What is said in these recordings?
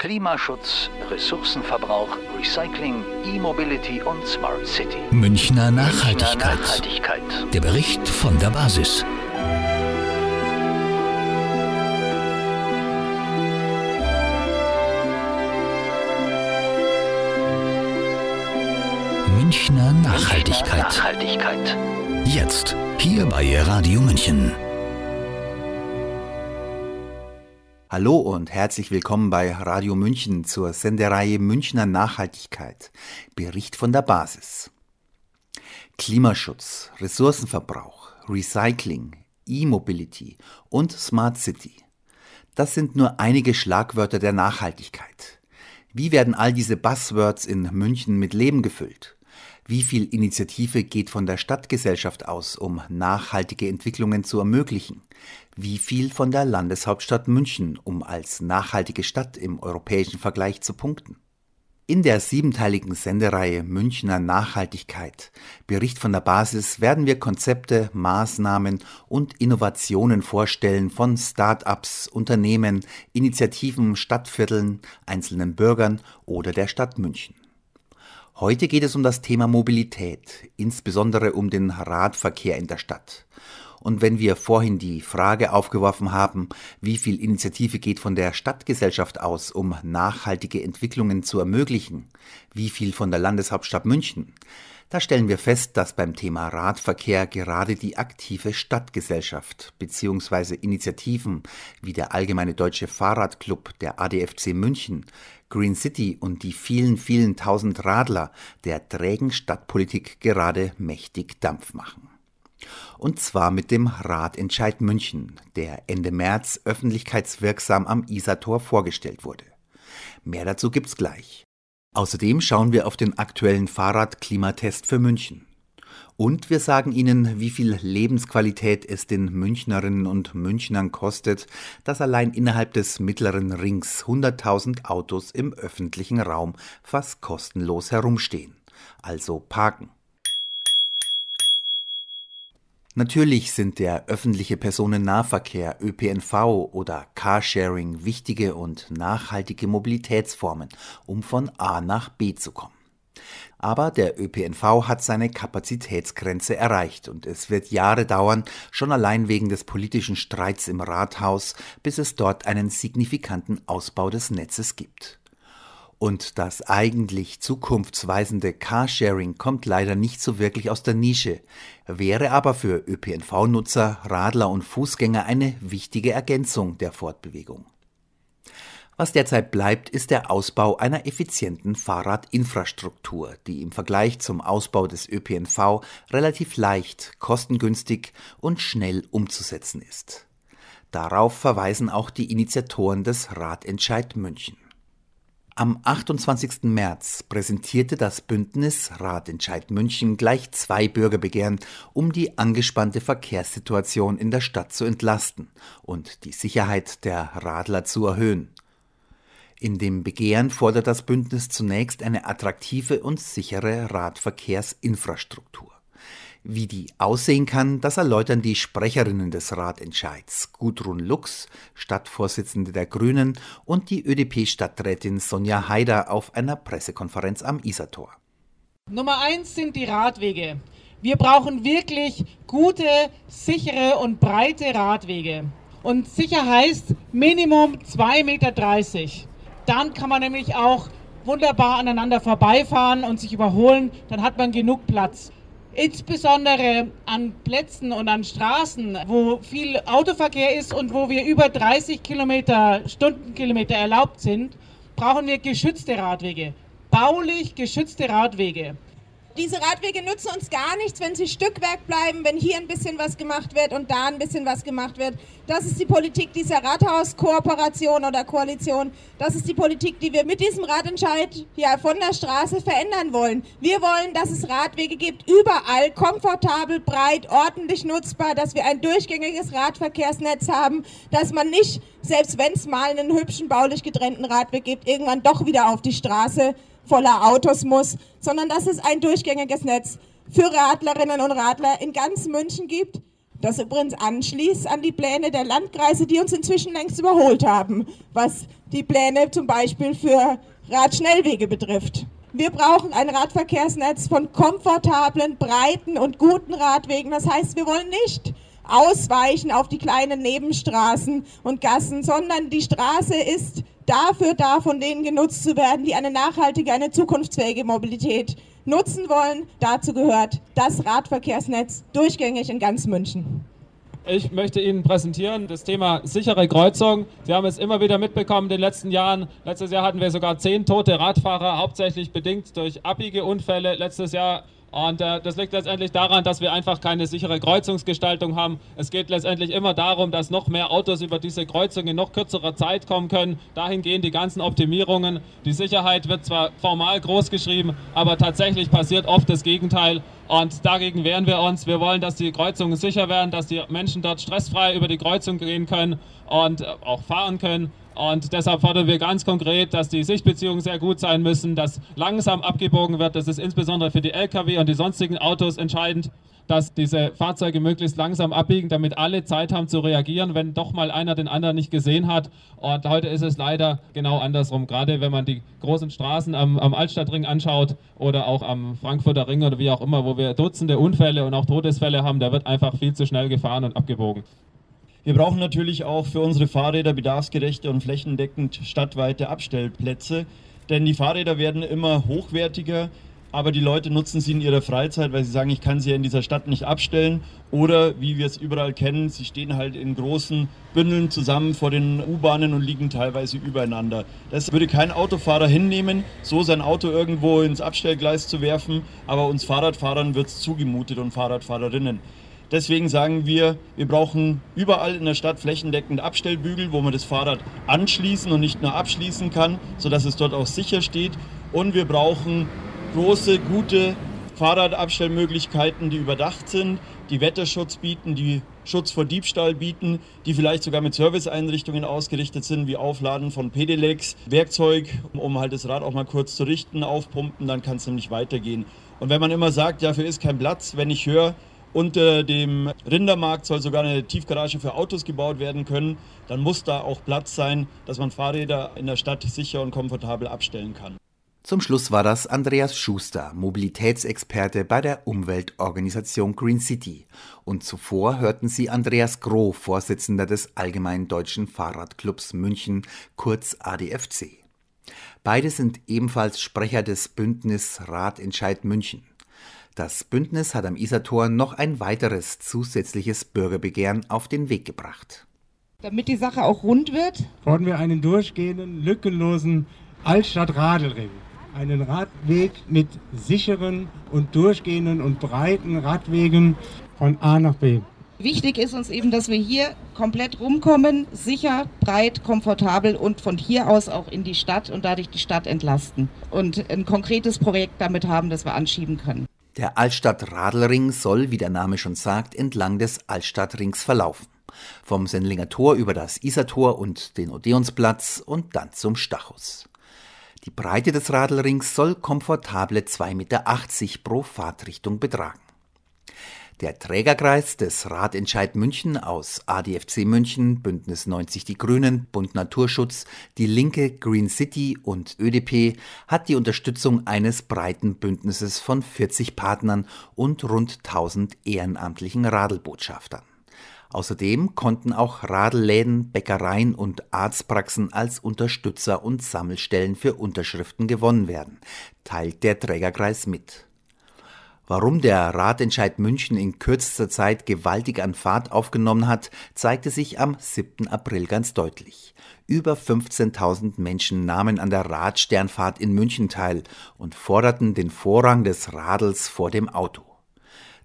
Klimaschutz, Ressourcenverbrauch, Recycling, E-Mobility und Smart City. Münchner Nachhaltigkeit. Münchner Nachhaltigkeit. Der Bericht von der Basis. Münchner Nachhaltigkeit. Nachhaltigkeit. Jetzt, hier bei Radio München. Hallo und herzlich willkommen bei Radio München zur Sendereihe Münchner Nachhaltigkeit. Bericht von der Basis. Klimaschutz, Ressourcenverbrauch, Recycling, E-Mobility und Smart City. Das sind nur einige Schlagwörter der Nachhaltigkeit. Wie werden all diese Buzzwords in München mit Leben gefüllt? Wie viel Initiative geht von der Stadtgesellschaft aus, um nachhaltige Entwicklungen zu ermöglichen? Wie viel von der Landeshauptstadt München, um als nachhaltige Stadt im europäischen Vergleich zu punkten? In der siebenteiligen Sendereihe Münchner Nachhaltigkeit, Bericht von der Basis, werden wir Konzepte, Maßnahmen und Innovationen vorstellen von Start-ups, Unternehmen, Initiativen, Stadtvierteln, einzelnen Bürgern oder der Stadt München. Heute geht es um das Thema Mobilität, insbesondere um den Radverkehr in der Stadt. Und wenn wir vorhin die Frage aufgeworfen haben, wie viel Initiative geht von der Stadtgesellschaft aus, um nachhaltige Entwicklungen zu ermöglichen, wie viel von der Landeshauptstadt München, da stellen wir fest, dass beim Thema Radverkehr gerade die aktive Stadtgesellschaft bzw. Initiativen wie der Allgemeine Deutsche Fahrradclub, der ADFC München, Green City und die vielen, vielen tausend Radler der trägen Stadtpolitik gerade mächtig Dampf machen. Und zwar mit dem Radentscheid München, der Ende März öffentlichkeitswirksam am Isartor vorgestellt wurde. Mehr dazu gibt's gleich. Außerdem schauen wir auf den aktuellen Fahrradklimatest für München. Und wir sagen Ihnen, wie viel Lebensqualität es den Münchnerinnen und Münchnern kostet, dass allein innerhalb des mittleren Rings 100.000 Autos im öffentlichen Raum fast kostenlos herumstehen. Also parken. Natürlich sind der öffentliche Personennahverkehr, ÖPNV oder Carsharing wichtige und nachhaltige Mobilitätsformen, um von A nach B zu kommen. Aber der ÖPNV hat seine Kapazitätsgrenze erreicht und es wird Jahre dauern, schon allein wegen des politischen Streits im Rathaus, bis es dort einen signifikanten Ausbau des Netzes gibt. Und das eigentlich zukunftsweisende Carsharing kommt leider nicht so wirklich aus der Nische, wäre aber für ÖPNV-Nutzer, Radler und Fußgänger eine wichtige Ergänzung der Fortbewegung. Was derzeit bleibt, ist der Ausbau einer effizienten Fahrradinfrastruktur, die im Vergleich zum Ausbau des ÖPNV relativ leicht, kostengünstig und schnell umzusetzen ist. Darauf verweisen auch die Initiatoren des Radentscheid München. Am 28. März präsentierte das Bündnis Ratentscheid München gleich zwei Bürgerbegehren, um die angespannte Verkehrssituation in der Stadt zu entlasten und die Sicherheit der Radler zu erhöhen. In dem Begehren fordert das Bündnis zunächst eine attraktive und sichere Radverkehrsinfrastruktur. Wie die aussehen kann, das erläutern die Sprecherinnen des Ratentscheids, Gudrun Lux, Stadtvorsitzende der Grünen, und die ÖDP-Stadträtin Sonja Haider auf einer Pressekonferenz am Isartor. Nummer eins sind die Radwege. Wir brauchen wirklich gute, sichere und breite Radwege. Und sicher heißt Minimum 2,30 Meter. Dann kann man nämlich auch wunderbar aneinander vorbeifahren und sich überholen. Dann hat man genug Platz. Insbesondere an Plätzen und an Straßen, wo viel Autoverkehr ist und wo wir über 30 Kilometer, Stundenkilometer erlaubt sind, brauchen wir geschützte Radwege. Baulich geschützte Radwege diese Radwege nutzen uns gar nichts, wenn sie Stückwerk bleiben, wenn hier ein bisschen was gemacht wird und da ein bisschen was gemacht wird. Das ist die Politik dieser Rathauskooperation oder Koalition. Das ist die Politik, die wir mit diesem Radentscheid ja von der Straße verändern wollen. Wir wollen, dass es Radwege gibt, überall, komfortabel, breit, ordentlich nutzbar, dass wir ein durchgängiges Radverkehrsnetz haben, dass man nicht, selbst wenn es mal einen hübschen, baulich getrennten Radweg gibt, irgendwann doch wieder auf die Straße voller Autos muss, sondern dass es ein durchgängiges Netz für Radlerinnen und Radler in ganz München gibt. Das übrigens anschließt an die Pläne der Landkreise, die uns inzwischen längst überholt haben, was die Pläne zum Beispiel für Radschnellwege betrifft. Wir brauchen ein Radverkehrsnetz von komfortablen, breiten und guten Radwegen. Das heißt, wir wollen nicht ausweichen auf die kleinen Nebenstraßen und Gassen, sondern die Straße ist dafür da, von denen genutzt zu werden, die eine nachhaltige, eine zukunftsfähige Mobilität nutzen wollen. Dazu gehört das Radverkehrsnetz durchgängig in ganz München. Ich möchte Ihnen präsentieren das Thema sichere Kreuzung. Sie haben es immer wieder mitbekommen in den letzten Jahren. Letztes Jahr hatten wir sogar zehn tote Radfahrer, hauptsächlich bedingt durch Abbiegeunfälle. Letztes Jahr und äh, das liegt letztendlich daran, dass wir einfach keine sichere Kreuzungsgestaltung haben. Es geht letztendlich immer darum, dass noch mehr Autos über diese Kreuzung in noch kürzerer Zeit kommen können. Dahin gehen die ganzen Optimierungen. Die Sicherheit wird zwar formal groß geschrieben, aber tatsächlich passiert oft das Gegenteil. Und dagegen wehren wir uns. Wir wollen, dass die Kreuzungen sicher werden, dass die Menschen dort stressfrei über die Kreuzung gehen können und äh, auch fahren können. Und deshalb fordern wir ganz konkret, dass die Sichtbeziehungen sehr gut sein müssen, dass langsam abgebogen wird. Das ist insbesondere für die Lkw und die sonstigen Autos entscheidend, dass diese Fahrzeuge möglichst langsam abbiegen, damit alle Zeit haben zu reagieren, wenn doch mal einer den anderen nicht gesehen hat. Und heute ist es leider genau andersrum. Gerade wenn man die großen Straßen am, am Altstadtring anschaut oder auch am Frankfurter Ring oder wie auch immer, wo wir Dutzende Unfälle und auch Todesfälle haben, da wird einfach viel zu schnell gefahren und abgebogen. Wir brauchen natürlich auch für unsere Fahrräder bedarfsgerechte und flächendeckend stadtweite Abstellplätze, denn die Fahrräder werden immer hochwertiger, aber die Leute nutzen sie in ihrer Freizeit, weil sie sagen, ich kann sie ja in dieser Stadt nicht abstellen. Oder wie wir es überall kennen, sie stehen halt in großen Bündeln zusammen vor den U-Bahnen und liegen teilweise übereinander. Das würde kein Autofahrer hinnehmen, so sein Auto irgendwo ins Abstellgleis zu werfen, aber uns Fahrradfahrern wird es zugemutet und Fahrradfahrerinnen. Deswegen sagen wir, wir brauchen überall in der Stadt flächendeckend Abstellbügel, wo man das Fahrrad anschließen und nicht nur abschließen kann, sodass es dort auch sicher steht. Und wir brauchen große, gute Fahrradabstellmöglichkeiten, die überdacht sind, die Wetterschutz bieten, die Schutz vor Diebstahl bieten, die vielleicht sogar mit Serviceeinrichtungen ausgerichtet sind, wie Aufladen von Pedelecs, Werkzeug, um halt das Rad auch mal kurz zu richten, aufpumpen, dann kann es nämlich weitergehen. Und wenn man immer sagt, dafür ist kein Platz, wenn ich höre, unter dem Rindermarkt soll sogar eine Tiefgarage für Autos gebaut werden können. Dann muss da auch Platz sein, dass man Fahrräder in der Stadt sicher und komfortabel abstellen kann. Zum Schluss war das Andreas Schuster, Mobilitätsexperte bei der Umweltorganisation Green City. Und zuvor hörten Sie Andreas Groh, Vorsitzender des Allgemeinen Deutschen Fahrradclubs München, kurz ADFC. Beide sind ebenfalls Sprecher des Bündnis Radentscheid München. Das Bündnis hat am Isartor noch ein weiteres zusätzliches Bürgerbegehren auf den Weg gebracht. Damit die Sache auch rund wird, fordern wir einen durchgehenden, lückenlosen Altstadt-Radelring. Einen Radweg mit sicheren und durchgehenden und breiten Radwegen von A nach B. Wichtig ist uns eben, dass wir hier komplett rumkommen, sicher, breit, komfortabel und von hier aus auch in die Stadt und dadurch die Stadt entlasten. Und ein konkretes Projekt damit haben, das wir anschieben können. Der Altstadt-Radelring soll, wie der Name schon sagt, entlang des Altstadtrings verlaufen. Vom Sendlinger Tor über das Isartor und den Odeonsplatz und dann zum Stachus. Die Breite des Radelrings soll komfortable 2,80 Meter pro Fahrtrichtung betragen. Der Trägerkreis des Ratentscheid München aus ADFC München, Bündnis 90 Die Grünen, Bund Naturschutz, Die Linke, Green City und ÖDP hat die Unterstützung eines breiten Bündnisses von 40 Partnern und rund 1000 ehrenamtlichen Radelbotschaftern. Außerdem konnten auch Radelläden, Bäckereien und Arztpraxen als Unterstützer und Sammelstellen für Unterschriften gewonnen werden, teilt der Trägerkreis mit. Warum der Ratentscheid München in kürzester Zeit gewaltig an Fahrt aufgenommen hat, zeigte sich am 7. April ganz deutlich. Über 15.000 Menschen nahmen an der Radsternfahrt in München teil und forderten den Vorrang des Radels vor dem Auto.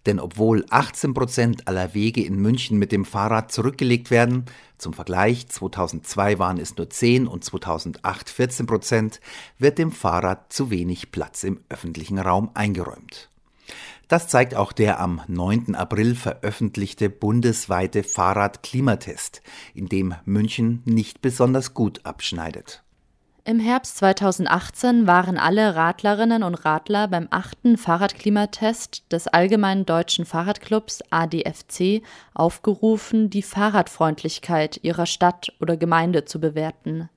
Denn obwohl 18 Prozent aller Wege in München mit dem Fahrrad zurückgelegt werden, zum Vergleich 2002 waren es nur 10 und 2008 14 Prozent, wird dem Fahrrad zu wenig Platz im öffentlichen Raum eingeräumt. Das zeigt auch der am 9. April veröffentlichte bundesweite Fahrradklimatest, in dem München nicht besonders gut abschneidet. Im Herbst 2018 waren alle Radlerinnen und Radler beim achten Fahrradklimatest des Allgemeinen Deutschen Fahrradclubs ADFC aufgerufen, die Fahrradfreundlichkeit ihrer Stadt oder Gemeinde zu bewerten.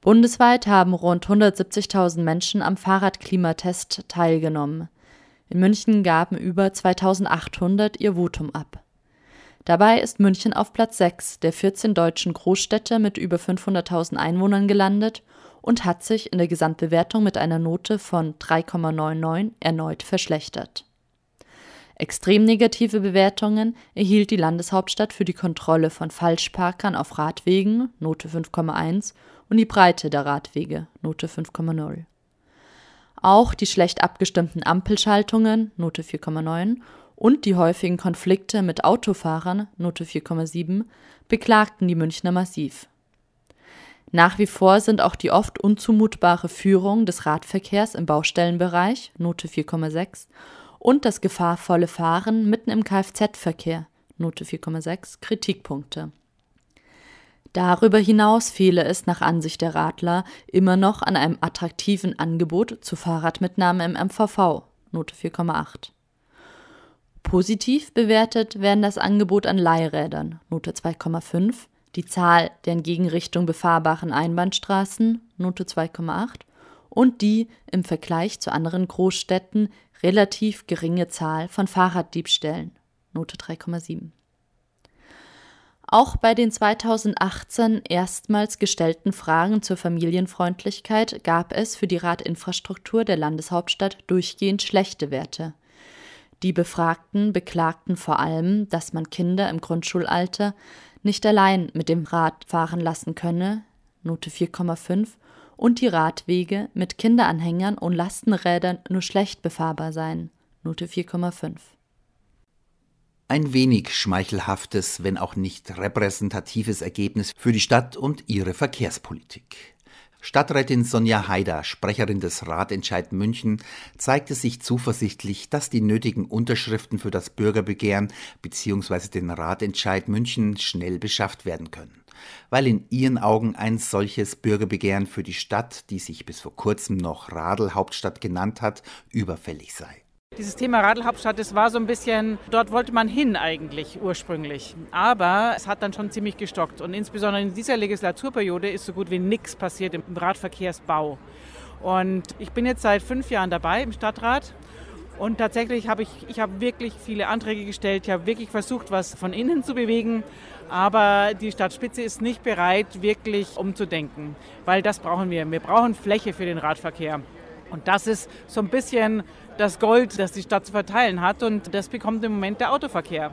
Bundesweit haben rund 170.000 Menschen am Fahrradklimatest teilgenommen. In München gaben über 2800 ihr Votum ab. Dabei ist München auf Platz 6 der 14 deutschen Großstädte mit über 500.000 Einwohnern gelandet und hat sich in der Gesamtbewertung mit einer Note von 3,99 erneut verschlechtert. Extrem negative Bewertungen erhielt die Landeshauptstadt für die Kontrolle von Falschparkern auf Radwegen Note 5,1 und die Breite der Radwege Note 5,0. Auch die schlecht abgestimmten Ampelschaltungen Note 4,9 und die häufigen Konflikte mit Autofahrern Note 4,7 beklagten die Münchner massiv. Nach wie vor sind auch die oft unzumutbare Führung des Radverkehrs im Baustellenbereich Note 4,6 und das gefahrvolle Fahren mitten im Kfz-Verkehr Note 4,6 Kritikpunkte. Darüber hinaus fehle es nach Ansicht der Radler immer noch an einem attraktiven Angebot zur Fahrradmitnahme im MVV Note 4,8. Positiv bewertet werden das Angebot an Leihrädern. Note 2,5, die Zahl der in Gegenrichtung befahrbaren Einbahnstraßen. Note 2,8 und die im Vergleich zu anderen Großstädten relativ geringe Zahl von Fahrraddiebstählen. Note 3,7. Auch bei den 2018 erstmals gestellten Fragen zur Familienfreundlichkeit gab es für die Radinfrastruktur der Landeshauptstadt durchgehend schlechte Werte. Die Befragten beklagten vor allem, dass man Kinder im Grundschulalter nicht allein mit dem Rad fahren lassen könne, Note 4,5, und die Radwege mit Kinderanhängern und Lastenrädern nur schlecht befahrbar seien, Note 4,5. Ein wenig schmeichelhaftes, wenn auch nicht repräsentatives Ergebnis für die Stadt und ihre Verkehrspolitik. Stadträtin Sonja Haider, Sprecherin des Ratentscheid München, zeigte sich zuversichtlich, dass die nötigen Unterschriften für das Bürgerbegehren bzw. den Ratentscheid München schnell beschafft werden können, weil in ihren Augen ein solches Bürgerbegehren für die Stadt, die sich bis vor kurzem noch Radelhauptstadt genannt hat, überfällig sei. Dieses Thema Radlhauptstadt, das war so ein bisschen, dort wollte man hin eigentlich ursprünglich. Aber es hat dann schon ziemlich gestockt. Und insbesondere in dieser Legislaturperiode ist so gut wie nichts passiert im Radverkehrsbau. Und ich bin jetzt seit fünf Jahren dabei im Stadtrat. Und tatsächlich habe ich, ich habe wirklich viele Anträge gestellt. Ich habe wirklich versucht, was von innen zu bewegen. Aber die Stadtspitze ist nicht bereit, wirklich umzudenken. Weil das brauchen wir. Wir brauchen Fläche für den Radverkehr. Und das ist so ein bisschen das Gold, das die Stadt zu verteilen hat. Und das bekommt im Moment der Autoverkehr.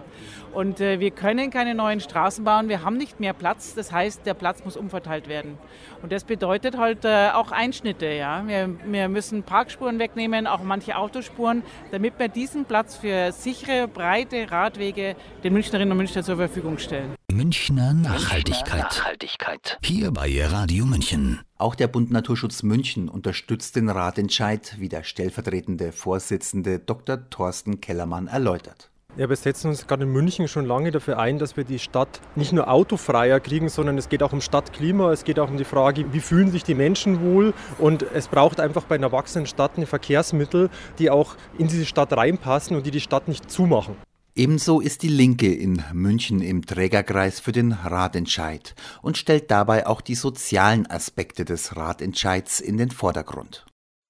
Und äh, wir können keine neuen Straßen bauen, wir haben nicht mehr Platz. Das heißt, der Platz muss umverteilt werden. Und das bedeutet halt äh, auch Einschnitte. Ja? Wir, wir müssen Parkspuren wegnehmen, auch manche Autospuren, damit wir diesen Platz für sichere, breite Radwege den Münchnerinnen und Münchner zur Verfügung stellen. Münchner Nachhaltigkeit. Nachhaltigkeit. Hier bei Radio München. Auch der Bund Naturschutz München unterstützt den Ratentscheid, wie der stellvertretende Vorsitzende Dr. Thorsten Kellermann erläutert. Ja, wir setzen uns gerade in München schon lange dafür ein, dass wir die Stadt nicht nur autofreier kriegen, sondern es geht auch um Stadtklima, es geht auch um die Frage, wie fühlen sich die Menschen wohl und es braucht einfach bei einer wachsenden Stadt eine Verkehrsmittel, die auch in diese Stadt reinpassen und die die Stadt nicht zumachen. Ebenso ist die Linke in München im Trägerkreis für den Ratentscheid und stellt dabei auch die sozialen Aspekte des Ratentscheids in den Vordergrund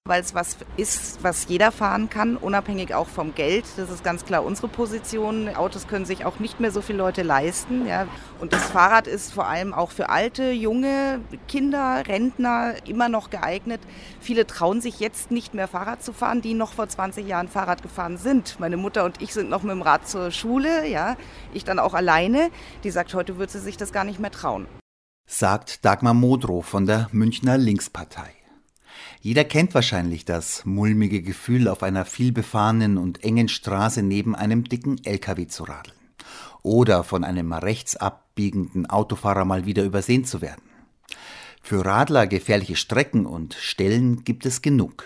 weil es was ist, was jeder fahren kann, unabhängig auch vom Geld. Das ist ganz klar unsere Position. Autos können sich auch nicht mehr so viele Leute leisten. Ja. Und das Fahrrad ist vor allem auch für alte, junge, Kinder, Rentner immer noch geeignet. Viele trauen sich jetzt nicht mehr Fahrrad zu fahren, die noch vor 20 Jahren Fahrrad gefahren sind. Meine Mutter und ich sind noch mit dem Rad zur Schule, ja. Ich dann auch alleine. Die sagt, heute würde sie sich das gar nicht mehr trauen. Sagt Dagmar Modrow von der Münchner Linkspartei. Jeder kennt wahrscheinlich das mulmige Gefühl, auf einer vielbefahrenen und engen Straße neben einem dicken LKW zu radeln. Oder von einem rechts abbiegenden Autofahrer mal wieder übersehen zu werden. Für Radler gefährliche Strecken und Stellen gibt es genug.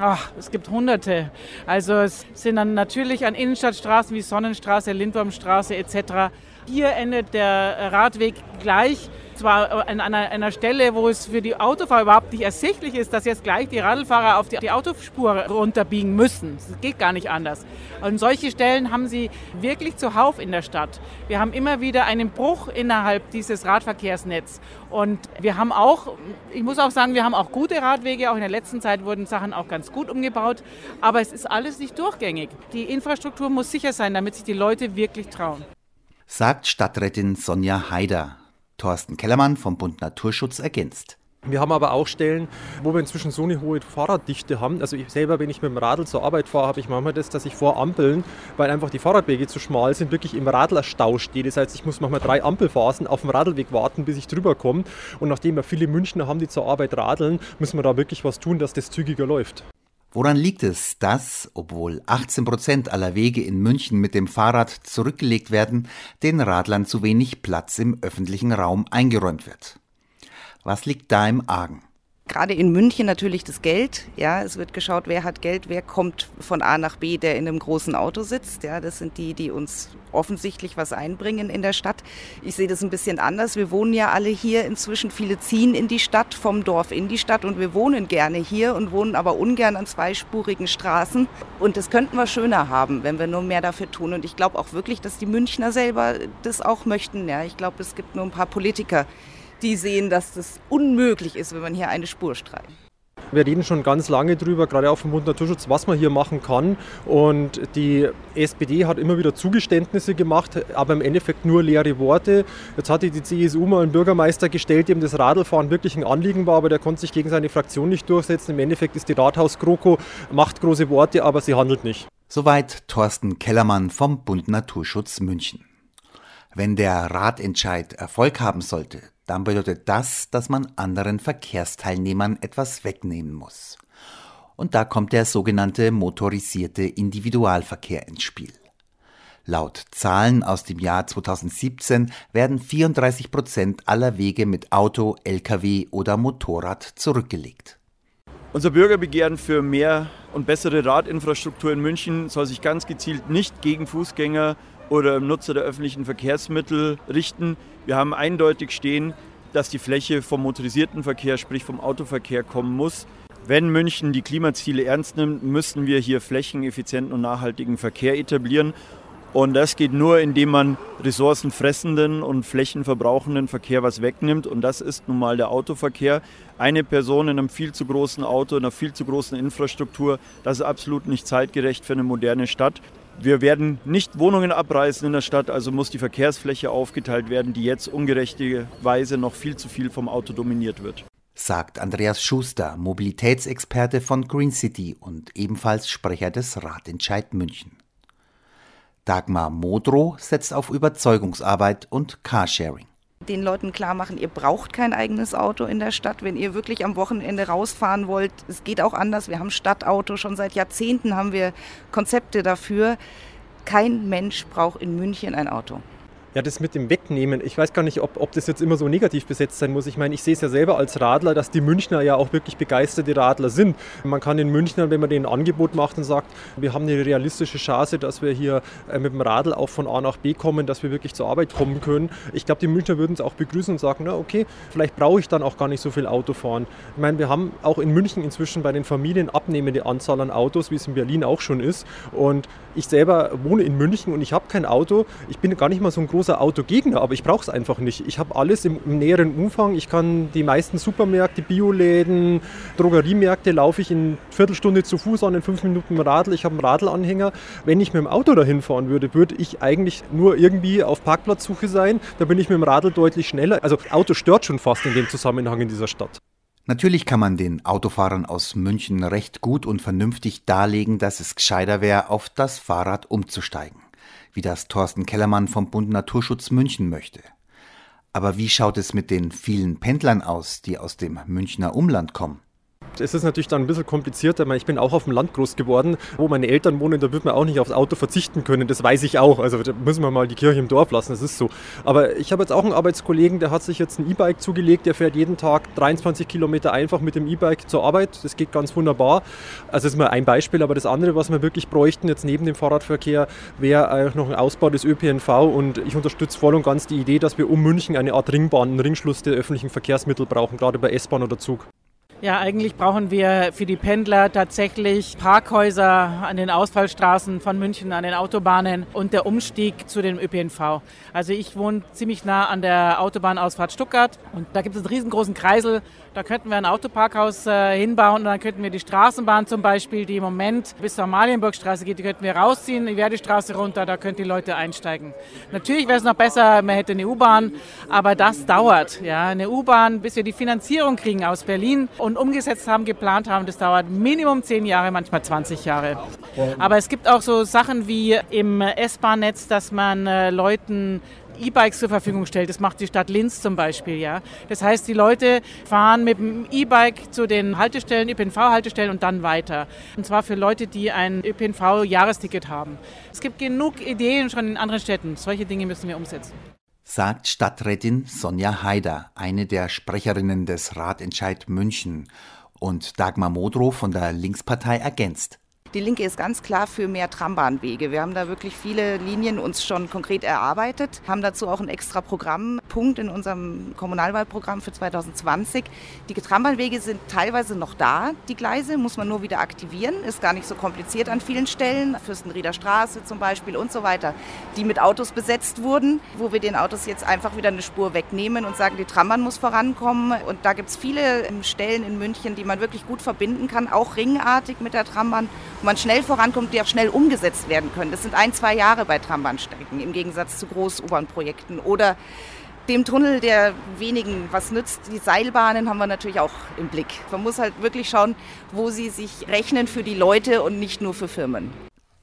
Ach, es gibt hunderte. Also es sind dann natürlich an Innenstadtstraßen wie Sonnenstraße, Lindwurmstraße etc. Hier endet der Radweg gleich zwar an einer, einer, Stelle, wo es für die Autofahrer überhaupt nicht ersichtlich ist, dass jetzt gleich die Radlfahrer auf die, die Autospur runterbiegen müssen. Das geht gar nicht anders. Und solche Stellen haben sie wirklich zuhauf in der Stadt. Wir haben immer wieder einen Bruch innerhalb dieses Radverkehrsnetzes. Und wir haben auch, ich muss auch sagen, wir haben auch gute Radwege. Auch in der letzten Zeit wurden Sachen auch ganz gut umgebaut. Aber es ist alles nicht durchgängig. Die Infrastruktur muss sicher sein, damit sich die Leute wirklich trauen. Sagt Stadträtin Sonja Haider. Thorsten Kellermann vom Bund Naturschutz ergänzt. Wir haben aber auch Stellen, wo wir inzwischen so eine hohe Fahrraddichte haben. Also ich selber, wenn ich mit dem Radl zur Arbeit fahre, habe ich manchmal das, dass ich vor Ampeln, weil einfach die Fahrradwege zu schmal sind, wirklich im Radlerstau stehe. Das heißt, ich muss manchmal drei Ampelphasen auf dem Radlweg warten, bis ich drüber komme. Und nachdem wir viele Münchner haben, die zur Arbeit radeln, müssen wir da wirklich was tun, dass das zügiger läuft. Woran liegt es, dass, obwohl 18 Prozent aller Wege in München mit dem Fahrrad zurückgelegt werden, den Radlern zu wenig Platz im öffentlichen Raum eingeräumt wird? Was liegt da im Argen? Gerade in München natürlich das Geld. Ja, es wird geschaut, wer hat Geld, wer kommt von A nach B, der in einem großen Auto sitzt. Ja, das sind die, die uns offensichtlich was einbringen in der Stadt. Ich sehe das ein bisschen anders. Wir wohnen ja alle hier inzwischen. Viele ziehen in die Stadt, vom Dorf in die Stadt und wir wohnen gerne hier und wohnen aber ungern an zweispurigen Straßen. Und das könnten wir schöner haben, wenn wir nur mehr dafür tun. Und ich glaube auch wirklich, dass die Münchner selber das auch möchten. Ja, ich glaube, es gibt nur ein paar Politiker, die sehen, dass das unmöglich ist, wenn man hier eine Spur streicht. Wir reden schon ganz lange drüber, gerade auch vom Bund Naturschutz, was man hier machen kann. Und die SPD hat immer wieder Zugeständnisse gemacht, aber im Endeffekt nur leere Worte. Jetzt hatte die CSU mal einen Bürgermeister gestellt, dem das Radlfahren wirklich ein Anliegen war, aber der konnte sich gegen seine Fraktion nicht durchsetzen. Im Endeffekt ist die Rathaus-Kroko, macht große Worte, aber sie handelt nicht. Soweit Thorsten Kellermann vom Bund Naturschutz München. Wenn der Ratentscheid Erfolg haben sollte, dann bedeutet das, dass man anderen Verkehrsteilnehmern etwas wegnehmen muss. Und da kommt der sogenannte motorisierte Individualverkehr ins Spiel. Laut Zahlen aus dem Jahr 2017 werden 34 Prozent aller Wege mit Auto, Lkw oder Motorrad zurückgelegt. Unser Bürgerbegehren für mehr und bessere Radinfrastruktur in München soll sich ganz gezielt nicht gegen Fußgänger oder Nutzer der öffentlichen Verkehrsmittel richten. Wir haben eindeutig stehen, dass die Fläche vom motorisierten Verkehr, sprich vom Autoverkehr kommen muss. Wenn München die Klimaziele ernst nimmt, müssen wir hier flächeneffizienten und nachhaltigen Verkehr etablieren. Und das geht nur, indem man ressourcenfressenden und flächenverbrauchenden Verkehr was wegnimmt. Und das ist nun mal der Autoverkehr. Eine Person in einem viel zu großen Auto, in einer viel zu großen Infrastruktur, das ist absolut nicht zeitgerecht für eine moderne Stadt. Wir werden nicht Wohnungen abreißen in der Stadt, also muss die Verkehrsfläche aufgeteilt werden, die jetzt ungerechterweise noch viel zu viel vom Auto dominiert wird. Sagt Andreas Schuster, Mobilitätsexperte von Green City und ebenfalls Sprecher des Ratentscheid München. Dagmar Modrow setzt auf Überzeugungsarbeit und Carsharing den Leuten klar machen, ihr braucht kein eigenes Auto in der Stadt. Wenn ihr wirklich am Wochenende rausfahren wollt, es geht auch anders. Wir haben Stadtauto, schon seit Jahrzehnten haben wir Konzepte dafür. Kein Mensch braucht in München ein Auto. Ja, das mit dem Wegnehmen, ich weiß gar nicht, ob, ob das jetzt immer so negativ besetzt sein muss. Ich meine, ich sehe es ja selber als Radler, dass die Münchner ja auch wirklich begeisterte Radler sind. Man kann den Münchnern, wenn man denen ein Angebot macht und sagt, wir haben eine realistische Chance, dass wir hier äh, mit dem Radl auch von A nach B kommen, dass wir wirklich zur Arbeit kommen können. Ich glaube, die Münchner würden es auch begrüßen und sagen, na okay, vielleicht brauche ich dann auch gar nicht so viel Auto fahren. Ich meine, wir haben auch in München inzwischen bei den Familien abnehmende Anzahl an Autos, wie es in Berlin auch schon ist. Und ich selber wohne in München und ich habe kein Auto. Ich bin gar nicht mal so ein großer Autogegner, aber ich brauche es einfach nicht. Ich habe alles im, im, näheren Umfang. Ich kann die meisten Supermärkte, Bioläden, Drogeriemärkte laufe ich in Viertelstunde zu Fuß an, in fünf Minuten Radl. Ich habe einen Radlanhänger. Wenn ich mit dem Auto dahin fahren würde, würde ich eigentlich nur irgendwie auf Parkplatzsuche sein. Da bin ich mit dem Radl deutlich schneller. Also Auto stört schon fast in dem Zusammenhang in dieser Stadt. Natürlich kann man den Autofahrern aus München recht gut und vernünftig darlegen, dass es gescheiter wäre, auf das Fahrrad umzusteigen, wie das Thorsten Kellermann vom Bund Naturschutz München möchte. Aber wie schaut es mit den vielen Pendlern aus, die aus dem Münchner Umland kommen? Es ist natürlich dann ein bisschen komplizierter. Ich bin auch auf dem Land groß geworden, wo meine Eltern wohnen, da wird man auch nicht aufs Auto verzichten können. Das weiß ich auch. Also da müssen wir mal die Kirche im Dorf lassen, das ist so. Aber ich habe jetzt auch einen Arbeitskollegen, der hat sich jetzt ein E-Bike zugelegt, der fährt jeden Tag 23 Kilometer einfach mit dem E-Bike zur Arbeit. Das geht ganz wunderbar. Also das ist mal ein Beispiel, aber das andere, was wir wirklich bräuchten jetzt neben dem Fahrradverkehr, wäre noch ein Ausbau des ÖPNV und ich unterstütze voll und ganz die Idee, dass wir um München eine Art Ringbahn, einen Ringschluss der öffentlichen Verkehrsmittel brauchen, gerade bei S-Bahn oder Zug. Ja, eigentlich brauchen wir für die Pendler tatsächlich Parkhäuser an den Ausfallstraßen von München, an den Autobahnen und der Umstieg zu dem ÖPNV. Also ich wohne ziemlich nah an der Autobahnausfahrt Stuttgart und da gibt es einen riesengroßen Kreisel. Da könnten wir ein Autoparkhaus äh, hinbauen und dann könnten wir die Straßenbahn zum Beispiel, die im Moment bis zur Amalienburgstraße geht, die könnten wir rausziehen, die Verdi-Straße runter, da könnten die Leute einsteigen. Natürlich wäre es noch besser, man hätte eine U-Bahn, aber das dauert. Ja, eine U-Bahn, bis wir die Finanzierung kriegen aus Berlin und umgesetzt haben, geplant haben, das dauert Minimum 10 Jahre, manchmal 20 Jahre. Aber es gibt auch so Sachen wie im S-Bahn-Netz, dass man äh, Leuten E-Bikes zur Verfügung stellt. Das macht die Stadt Linz zum Beispiel. Ja. Das heißt, die Leute fahren mit dem E-Bike zu den Haltestellen, ÖPNV-Haltestellen und dann weiter. Und zwar für Leute, die ein ÖPNV-Jahresticket haben. Es gibt genug Ideen schon in anderen Städten. Solche Dinge müssen wir umsetzen. Sagt Stadträtin Sonja Haider, eine der Sprecherinnen des Ratentscheid München. Und Dagmar Modrow von der Linkspartei ergänzt. Die Linke ist ganz klar für mehr Trambahnwege. Wir haben da wirklich viele Linien uns schon konkret erarbeitet, haben dazu auch einen extra Programmpunkt in unserem Kommunalwahlprogramm für 2020. Die Trambahnwege sind teilweise noch da, die Gleise, muss man nur wieder aktivieren. Ist gar nicht so kompliziert an vielen Stellen. Fürstenrieder Straße zum Beispiel und so weiter, die mit Autos besetzt wurden, wo wir den Autos jetzt einfach wieder eine Spur wegnehmen und sagen, die Trambahn muss vorankommen. Und da gibt es viele Stellen in München, die man wirklich gut verbinden kann, auch ringartig mit der Trambahn wo man schnell vorankommt, die auch schnell umgesetzt werden können. Das sind ein, zwei Jahre bei Trambahnstrecken im Gegensatz zu Groß-U-Bahn-Projekten. Oder dem Tunnel, der wenigen was nützt. Die Seilbahnen haben wir natürlich auch im Blick. Man muss halt wirklich schauen, wo sie sich rechnen für die Leute und nicht nur für Firmen.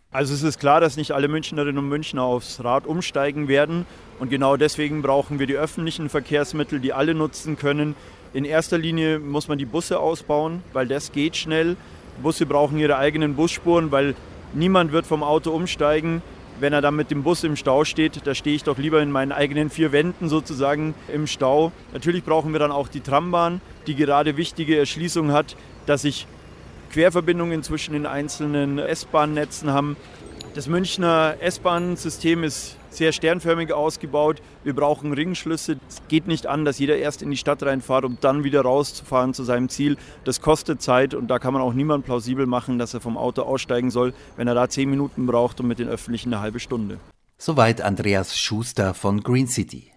Also es ist klar, dass nicht alle Münchnerinnen und Münchner aufs Rad umsteigen werden. Und genau deswegen brauchen wir die öffentlichen Verkehrsmittel, die alle nutzen können. In erster Linie muss man die Busse ausbauen, weil das geht schnell. Busse brauchen ihre eigenen Busspuren, weil niemand wird vom Auto umsteigen, wenn er dann mit dem Bus im Stau steht. Da stehe ich doch lieber in meinen eigenen vier Wänden sozusagen im Stau. Natürlich brauchen wir dann auch die Trambahn, die gerade wichtige Erschließung hat, dass sich Querverbindungen zwischen den einzelnen S-Bahn-Netzen haben. Das Münchner S-Bahn-System ist sehr sternförmig ausgebaut. Wir brauchen Ringschlüsse. Es geht nicht an, dass jeder erst in die Stadt reinfährt, um dann wieder rauszufahren zu seinem Ziel. Das kostet Zeit und da kann man auch niemand plausibel machen, dass er vom Auto aussteigen soll, wenn er da zehn Minuten braucht und mit den Öffentlichen eine halbe Stunde. Soweit Andreas Schuster von Green City.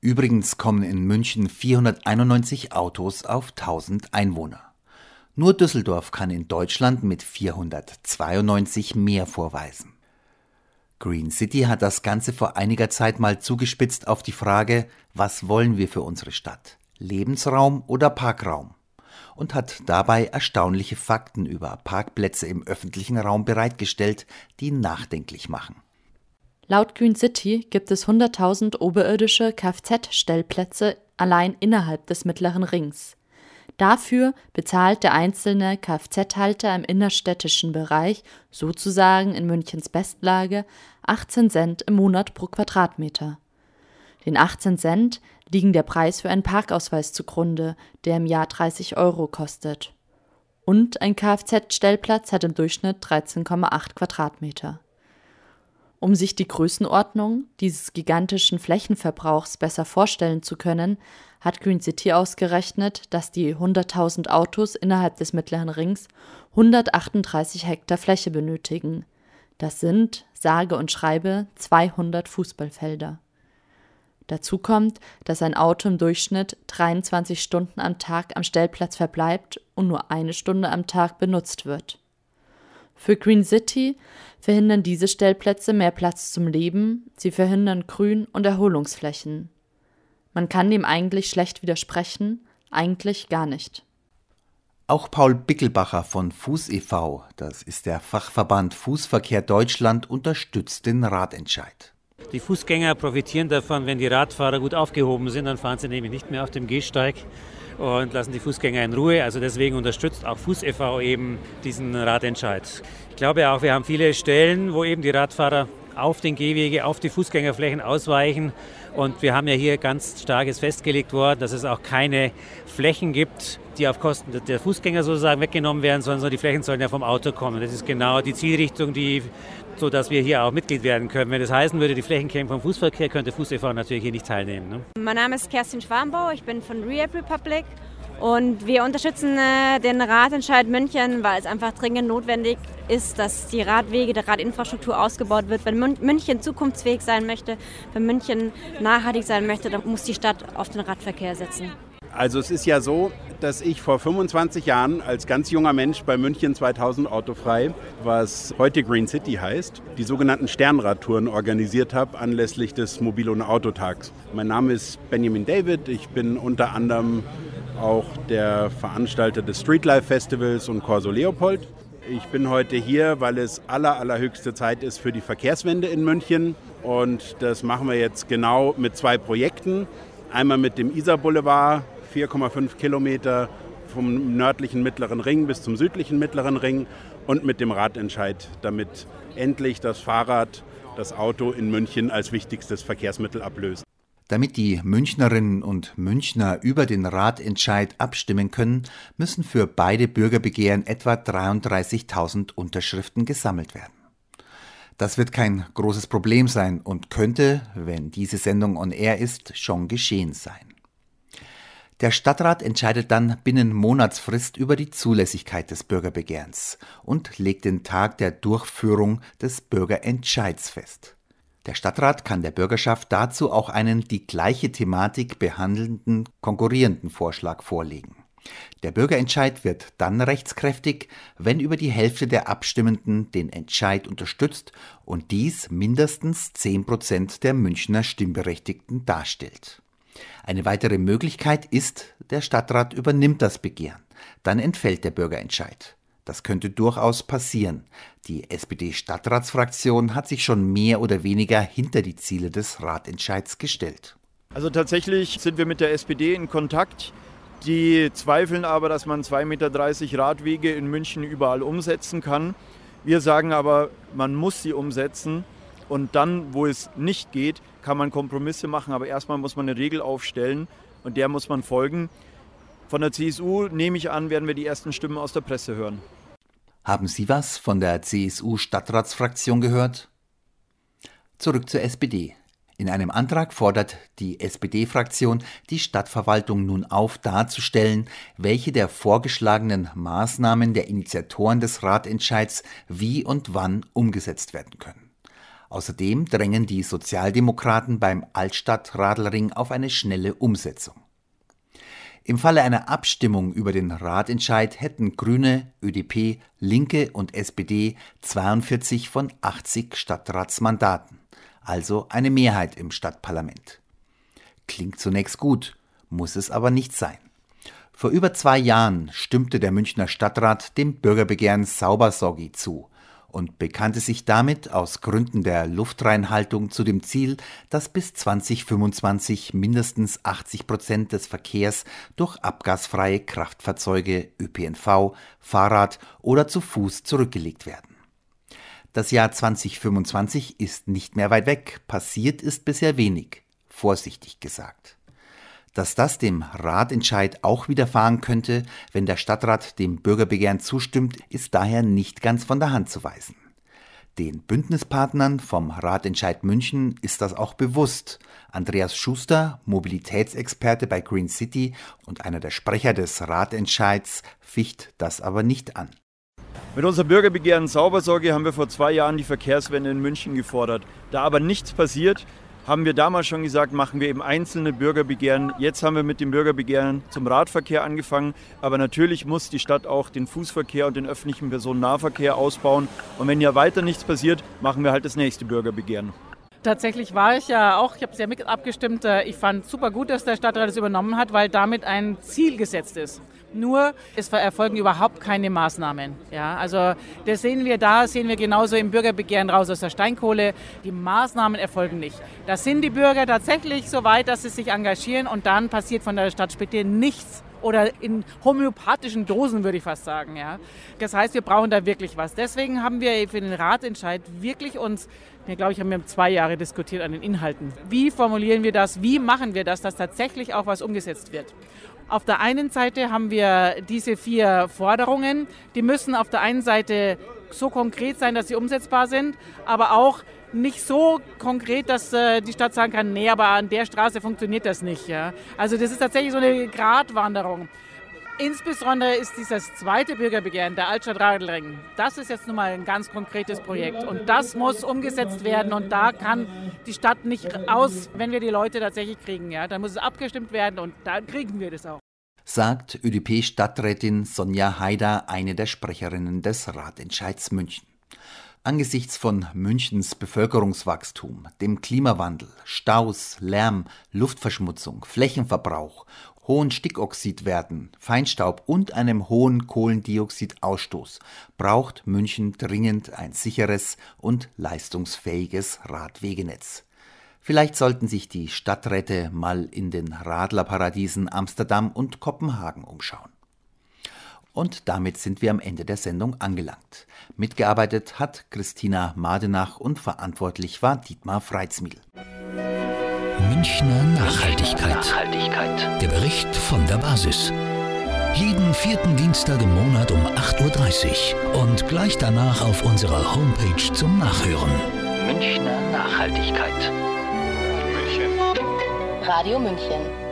Übrigens kommen in München 491 Autos auf 1000 Einwohner. Nur Düsseldorf kann in Deutschland mit 492 mehr vorweisen. Green City hat das Ganze vor einiger Zeit mal zugespitzt auf die Frage, was wollen wir für unsere Stadt? Lebensraum oder Parkraum? Und hat dabei erstaunliche Fakten über Parkplätze im öffentlichen Raum bereitgestellt, die nachdenklich machen. Laut Green City gibt es 100.000 oberirdische Kfz-Stellplätze allein innerhalb des mittleren Rings. Dafür bezahlt der einzelne Kfz-Halter im innerstädtischen Bereich, sozusagen in Münchens Bestlage, 18 Cent im Monat pro Quadratmeter. Den 18 Cent liegen der Preis für einen Parkausweis zugrunde, der im Jahr 30 Euro kostet. Und ein Kfz-Stellplatz hat im Durchschnitt 13,8 Quadratmeter. Um sich die Größenordnung dieses gigantischen Flächenverbrauchs besser vorstellen zu können, hat Green City ausgerechnet, dass die 100.000 Autos innerhalb des Mittleren Rings 138 Hektar Fläche benötigen. Das sind, sage und schreibe, 200 Fußballfelder. Dazu kommt, dass ein Auto im Durchschnitt 23 Stunden am Tag am Stellplatz verbleibt und nur eine Stunde am Tag benutzt wird. Für Green City verhindern diese Stellplätze mehr Platz zum Leben, sie verhindern Grün- und Erholungsflächen. Man kann dem eigentlich schlecht widersprechen, eigentlich gar nicht. Auch Paul Bickelbacher von Fuß e.V., das ist der Fachverband Fußverkehr Deutschland, unterstützt den Radentscheid. Die Fußgänger profitieren davon, wenn die Radfahrer gut aufgehoben sind, dann fahren sie nämlich nicht mehr auf dem Gehsteig und lassen die Fußgänger in Ruhe. Also deswegen unterstützt auch Fuß e.V. eben diesen Radentscheid. Ich glaube auch, wir haben viele Stellen, wo eben die Radfahrer auf den Gehwege, auf die Fußgängerflächen ausweichen. Und wir haben ja hier ganz starkes festgelegt worden, dass es auch keine Flächen gibt, die auf Kosten der Fußgänger sozusagen weggenommen werden, sondern die Flächen sollen ja vom Auto kommen. Das ist genau die Zielrichtung, die so dass wir hier auch Mitglied werden können. Wenn das heißen würde, die Flächen kämen vom Fußverkehr, könnte Fuß e.V. natürlich hier nicht teilnehmen. Ne? Mein Name ist Kerstin Schwarmbau, ich bin von Rehab Republic und wir unterstützen äh, den Ratentscheid München, weil es einfach dringend notwendig ist, dass die Radwege, die Radinfrastruktur ausgebaut wird. Wenn München zukunftsfähig sein möchte, wenn München nachhaltig sein möchte, dann muss die Stadt auf den Radverkehr setzen. Also es ist ja so, dass ich vor 25 Jahren als ganz junger Mensch bei München 2000 Autofrei, was heute Green City heißt, die sogenannten Sternradtouren organisiert habe anlässlich des Mobil- und Autotags. Mein Name ist Benjamin David. Ich bin unter anderem auch der Veranstalter des Streetlife Festivals und Corso Leopold. Ich bin heute hier, weil es aller, allerhöchste Zeit ist für die Verkehrswende in München. Und das machen wir jetzt genau mit zwei Projekten. Einmal mit dem Isar Boulevard, 4,5 Kilometer vom nördlichen Mittleren Ring bis zum südlichen Mittleren Ring und mit dem Radentscheid, damit endlich das Fahrrad das Auto in München als wichtigstes Verkehrsmittel ablöst. Damit die Münchnerinnen und Münchner über den Ratentscheid abstimmen können, müssen für beide Bürgerbegehren etwa 33.000 Unterschriften gesammelt werden. Das wird kein großes Problem sein und könnte, wenn diese Sendung on air ist, schon geschehen sein. Der Stadtrat entscheidet dann binnen Monatsfrist über die Zulässigkeit des Bürgerbegehrens und legt den Tag der Durchführung des Bürgerentscheids fest. Der Stadtrat kann der Bürgerschaft dazu auch einen die gleiche Thematik behandelnden konkurrierenden Vorschlag vorlegen. Der Bürgerentscheid wird dann rechtskräftig, wenn über die Hälfte der Abstimmenden den Entscheid unterstützt und dies mindestens 10 Prozent der Münchner Stimmberechtigten darstellt. Eine weitere Möglichkeit ist, der Stadtrat übernimmt das Begehren. Dann entfällt der Bürgerentscheid. Das könnte durchaus passieren. Die SPD-Stadtratsfraktion hat sich schon mehr oder weniger hinter die Ziele des Ratentscheids gestellt. Also tatsächlich sind wir mit der SPD in Kontakt. Die zweifeln aber, dass man 2,30 Meter Radwege in München überall umsetzen kann. Wir sagen aber, man muss sie umsetzen. Und dann, wo es nicht geht, kann man Kompromisse machen. Aber erstmal muss man eine Regel aufstellen und der muss man folgen. Von der CSU nehme ich an, werden wir die ersten Stimmen aus der Presse hören. Haben Sie was von der CSU-Stadtratsfraktion gehört? Zurück zur SPD. In einem Antrag fordert die SPD-Fraktion, die Stadtverwaltung nun auf, darzustellen, welche der vorgeschlagenen Maßnahmen der Initiatoren des Ratentscheids wie und wann umgesetzt werden können. Außerdem drängen die Sozialdemokraten beim Altstadt-Radlring auf eine schnelle Umsetzung. Im Falle einer Abstimmung über den Ratentscheid hätten Grüne, ÖDP, Linke und SPD 42 von 80 Stadtratsmandaten, also eine Mehrheit im Stadtparlament. Klingt zunächst gut, muss es aber nicht sein. Vor über zwei Jahren stimmte der Münchner Stadtrat dem Bürgerbegehren Saubersorgi zu, und bekannte sich damit aus Gründen der Luftreinhaltung zu dem Ziel, dass bis 2025 mindestens 80 Prozent des Verkehrs durch abgasfreie Kraftfahrzeuge, ÖPNV, Fahrrad oder zu Fuß zurückgelegt werden. Das Jahr 2025 ist nicht mehr weit weg, passiert ist bisher wenig, vorsichtig gesagt. Dass das dem Ratentscheid auch widerfahren könnte, wenn der Stadtrat dem Bürgerbegehren zustimmt, ist daher nicht ganz von der Hand zu weisen. Den Bündnispartnern vom Ratentscheid München ist das auch bewusst. Andreas Schuster, Mobilitätsexperte bei Green City und einer der Sprecher des Ratentscheids, ficht das aber nicht an. Mit unserem Bürgerbegehren Saubersorge haben wir vor zwei Jahren die Verkehrswende in München gefordert. Da aber nichts passiert, haben wir damals schon gesagt, machen wir eben einzelne Bürgerbegehren. Jetzt haben wir mit dem Bürgerbegehren zum Radverkehr angefangen. Aber natürlich muss die Stadt auch den Fußverkehr und den öffentlichen Personennahverkehr ausbauen. Und wenn ja weiter nichts passiert, machen wir halt das nächste Bürgerbegehren. Tatsächlich war ich ja auch, ich habe ja mit abgestimmt, äh, ich fand super gut, dass der Stadtrat es übernommen hat, weil damit ein Ziel gesetzt ist. Nur es erfolgen überhaupt keine Maßnahmen. Ja, also das sehen wir da, sehen wir genauso im Bürgerbegehren raus aus der Steinkohle. Die Maßnahmen erfolgen nicht. Da sind die Bürger tatsächlich so weit, dass sie sich engagieren und dann passiert von der Stadtspitze nichts oder in homöopathischen Dosen, würde ich fast sagen. Ja. Das heißt, wir brauchen da wirklich was. Deswegen haben wir für den Ratentscheid wirklich uns, ja, glaube ich, haben wir zwei Jahre diskutiert an den Inhalten. Wie formulieren wir das? Wie machen wir das, dass tatsächlich auch was umgesetzt wird? Auf der einen Seite haben wir diese vier Forderungen. Die müssen auf der einen Seite so konkret sein, dass sie umsetzbar sind, aber auch nicht so konkret, dass äh, die Stadt sagen kann, nee, aber an der Straße funktioniert das nicht. Also das ist tatsächlich so eine Gratwanderung. Insbesondere ist dieses zweite Bürgerbegehren, der Altstadt-Radelring, das ist jetzt nun mal ein ganz konkretes Projekt. Und das muss umgesetzt werden. Und da kann die Stadt nicht aus, wenn wir die Leute tatsächlich kriegen. Ja? Da muss es abgestimmt werden und da kriegen wir das auch. Sagt ÖDP-Stadträtin Sonja Haider, eine der Sprecherinnen des Ratentscheids München. Angesichts von Münchens Bevölkerungswachstum, dem Klimawandel, Staus, Lärm, Luftverschmutzung, Flächenverbrauch hohen Stickoxidwerten, Feinstaub und einem hohen Kohlendioxidausstoß braucht München dringend ein sicheres und leistungsfähiges Radwegenetz. Vielleicht sollten sich die Stadträte mal in den Radlerparadiesen Amsterdam und Kopenhagen umschauen. Und damit sind wir am Ende der Sendung angelangt. Mitgearbeitet hat Christina Madenach und verantwortlich war Dietmar Freitsmiel. Münchner Nachhaltigkeit. Nachhaltigkeit. Der Bericht von der Basis. Jeden vierten Dienstag im Monat um 8.30 Uhr und gleich danach auf unserer Homepage zum Nachhören. Münchner Nachhaltigkeit. München. Radio München.